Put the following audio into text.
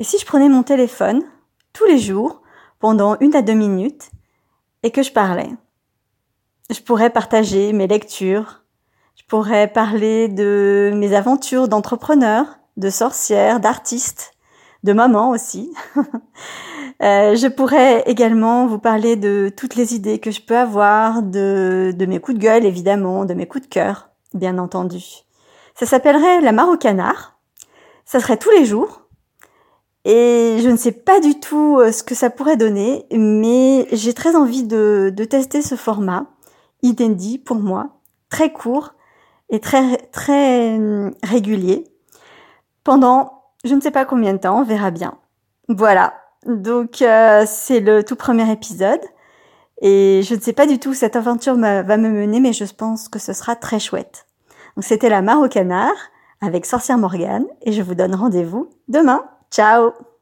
Et si je prenais mon téléphone tous les jours pendant une à deux minutes et que je parlais Je pourrais partager mes lectures, je pourrais parler de mes aventures d'entrepreneur, de sorcière, d'artiste, de maman aussi. Euh, je pourrais également vous parler de toutes les idées que je peux avoir, de, de mes coups de gueule évidemment, de mes coups de cœur, bien entendu. Ça s'appellerait la mare canard. Ça serait tous les jours. Et je ne sais pas du tout euh, ce que ça pourrait donner, mais j'ai très envie de, de tester ce format inédit pour moi, très court et très très hum, régulier pendant je ne sais pas combien de temps, on verra bien. Voilà, donc euh, c'est le tout premier épisode. Et je ne sais pas du tout où cette aventure va me mener, mais je pense que ce sera très chouette. Donc c'était la mare au canard avec Sorcière Morgane et je vous donne rendez-vous demain. Ciao